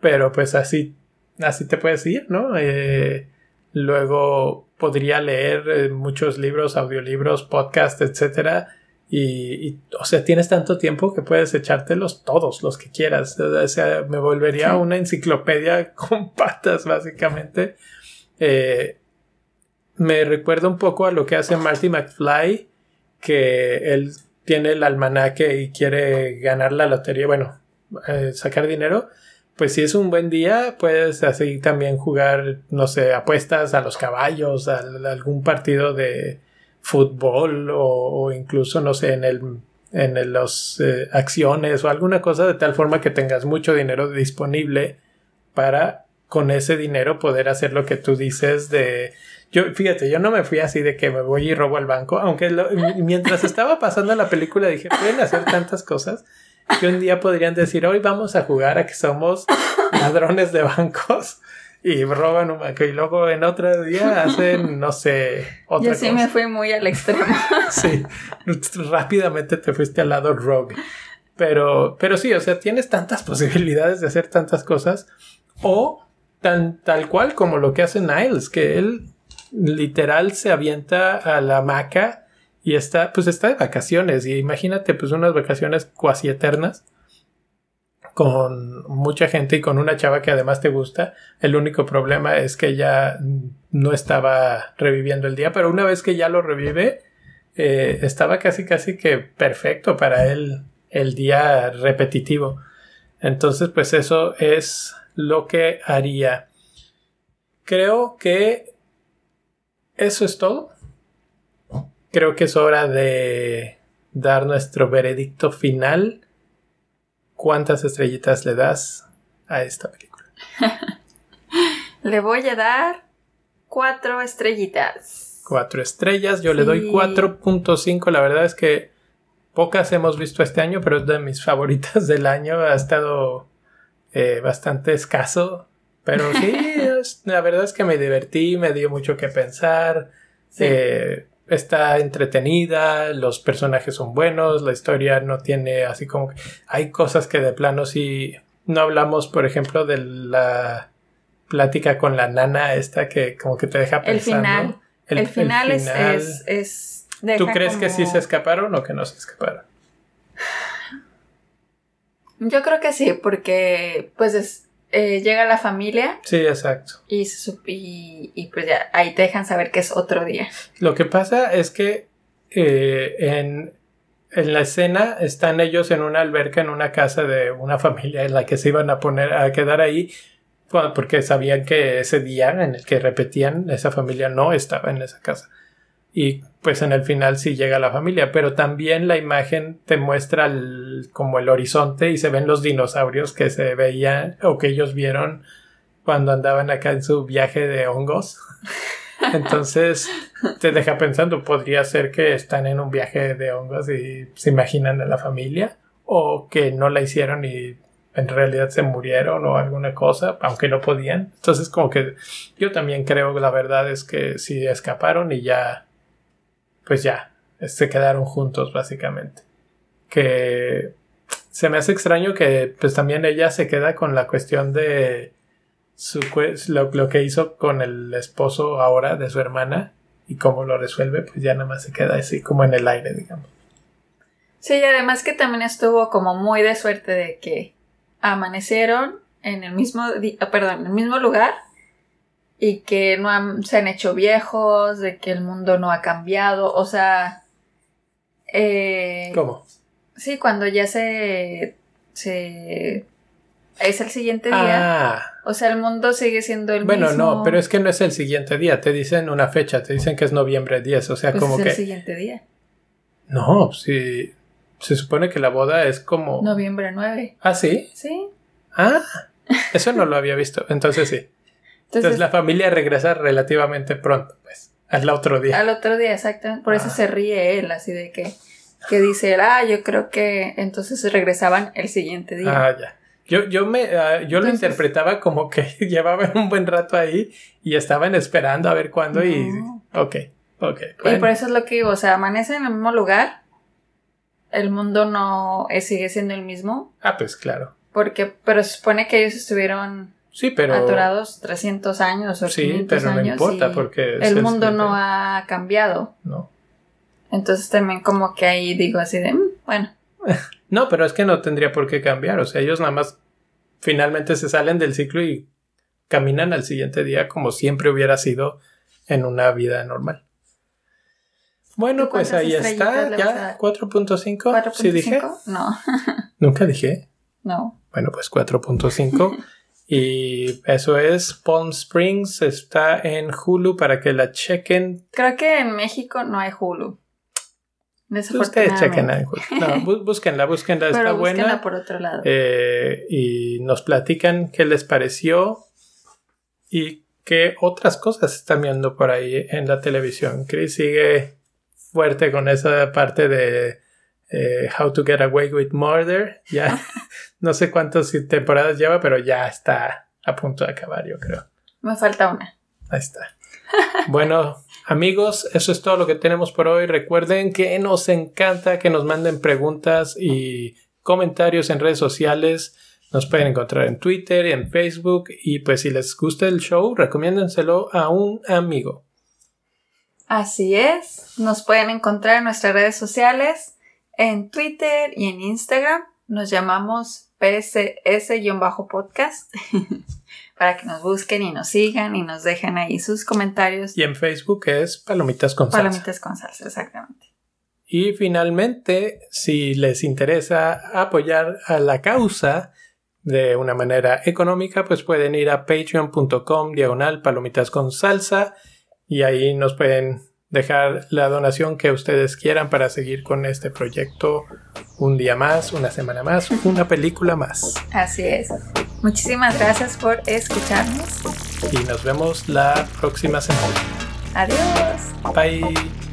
Pero pues así, así te puedes ir, ¿no? Eh, luego podría leer eh, muchos libros, audiolibros, podcasts, etcétera. Y, o sea, tienes tanto tiempo que puedes echártelos todos, los que quieras. O sea, me volvería una enciclopedia con patas, básicamente. Eh, me recuerda un poco a lo que hace Marty McFly, que él tiene el almanaque y quiere ganar la lotería, bueno, eh, sacar dinero, pues si es un buen día, puedes así también jugar, no sé, apuestas a los caballos, a, algún partido de fútbol o, incluso, no sé, en el en los eh, acciones o alguna cosa de tal forma que tengas mucho dinero disponible para con ese dinero poder hacer lo que tú dices de yo, fíjate, yo no me fui así de que me voy y robo al banco, aunque mientras estaba pasando la película dije, pueden hacer tantas cosas que un día podrían decir, hoy vamos a jugar a que somos ladrones de bancos y roban un banco y luego en otro día hacen, no sé, otra Yo sí me fui muy al extremo. sí, rápidamente te fuiste al lado rogue. Pero, pero sí, o sea, tienes tantas posibilidades de hacer tantas cosas o tan tal cual como lo que hace Niles, que él literal se avienta a la hamaca y está, pues está de vacaciones. Y imagínate, pues unas vacaciones cuasi eternas con mucha gente y con una chava que además te gusta. El único problema es que ella no estaba reviviendo el día, pero una vez que ya lo revive, eh, estaba casi casi que perfecto para él el día repetitivo. Entonces, pues eso es lo que haría. Creo que eso es todo. Creo que es hora de dar nuestro veredicto final. ¿Cuántas estrellitas le das a esta película? le voy a dar cuatro estrellitas. Cuatro estrellas, yo le doy 4.5. La verdad es que pocas hemos visto este año, pero es de mis favoritas del año. Ha estado eh, bastante escaso. Pero sí, la verdad es que me divertí, me dio mucho que pensar. Eh, está entretenida, los personajes son buenos, la historia no tiene así como hay cosas que de plano sí no hablamos, por ejemplo, de la plática con la nana esta que como que te deja pensando. El final. El, final, es, es, ¿Tú crees que sí se escaparon o que no se escaparon? Yo creo que sí, porque pues es, eh, llega la familia. Sí, exacto. Y, y, pues ya ahí te dejan saber que es otro día. Lo que pasa es que eh, en, en, la escena están ellos en una alberca en una casa de una familia en la que se iban a poner a quedar ahí porque sabían que ese día en el que repetían esa familia no estaba en esa casa. Y pues en el final sí llega la familia, pero también la imagen te muestra como el horizonte y se ven los dinosaurios que se veían o que ellos vieron cuando andaban acá en su viaje de hongos. Entonces te deja pensando, podría ser que están en un viaje de hongos y se imaginan a la familia o que no la hicieron y en realidad se murieron o alguna cosa, aunque no podían. Entonces como que yo también creo la verdad es que sí escaparon y ya, pues ya, se quedaron juntos básicamente. Que se me hace extraño que pues también ella se queda con la cuestión de su, lo, lo que hizo con el esposo ahora de su hermana y cómo lo resuelve, pues ya nada más se queda así como en el aire, digamos. Sí, y además que también estuvo como muy de suerte de que amanecieron en el mismo, ah, perdón, en el mismo lugar y que no se han hecho viejos, de que el mundo no ha cambiado, o sea... Eh, ¿Cómo? Sí, cuando ya se... se es el siguiente día. Ah. O sea, el mundo sigue siendo el mismo. Bueno, no, pero es que no es el siguiente día. Te dicen una fecha, te dicen que es noviembre 10. O sea, pues como es que. el siguiente día. No, sí. Se supone que la boda es como. Noviembre 9. ¿Ah, sí? Sí. Ah, eso no lo había visto. Entonces sí. Entonces, la familia regresa relativamente pronto, pues. Al otro día. Al otro día, exactamente. Por eso se ríe él, así de que. Que dice, ah, yo creo que entonces regresaban el siguiente día. Ah, ya. Yo, yo, me, ah, yo lo interpretaba como que llevaban un buen rato ahí y estaban esperando a ver cuándo y... Ok, ok. Y por eso es lo que digo, o sea, amanece en el mismo lugar, el mundo no sigue siendo el mismo. Ah, pues claro. Porque, pero se supone que ellos estuvieron sí, pero, atorados 300 años o sí, pero no importa porque... El mundo no ha cambiado. No. Entonces también como que ahí digo así de, mm, bueno. No, pero es que no tendría por qué cambiar. O sea, ellos nada más finalmente se salen del ciclo y caminan al siguiente día como siempre hubiera sido en una vida normal. Bueno, pues ahí está, ya 4.5. ¿Sí dije? No. ¿Nunca dije? No. Bueno, pues 4.5. y eso es Palm Springs, está en Hulu para que la chequen. Creo que en México no hay Hulu. Ustedes chequen No, búsquenla, búsquenla, está buena. por otro lado. Eh, y nos platican qué les pareció y qué otras cosas están viendo por ahí en la televisión. Chris sigue fuerte con esa parte de eh, How to Get Away with Murder. Ya no sé cuántas temporadas lleva, pero ya está a punto de acabar, yo creo. Me falta una. Ahí está. Bueno, amigos, eso es todo lo que tenemos por hoy. Recuerden que nos encanta que nos manden preguntas y comentarios en redes sociales. Nos pueden encontrar en Twitter, y en Facebook y pues si les gusta el show, recomiéndenselo a un amigo. Así es, nos pueden encontrar en nuestras redes sociales, en Twitter y en Instagram. Nos llamamos PSS-podcast. para que nos busquen y nos sigan y nos dejen ahí sus comentarios. Y en Facebook es Palomitas con Salsa. Palomitas con Salsa, exactamente. Y finalmente, si les interesa apoyar a la causa de una manera económica, pues pueden ir a patreon.com diagonal palomitas con salsa y ahí nos pueden dejar la donación que ustedes quieran para seguir con este proyecto un día más, una semana más, una película más. Así es. Muchísimas gracias por escucharnos. Y nos vemos la próxima semana. Adiós. Bye.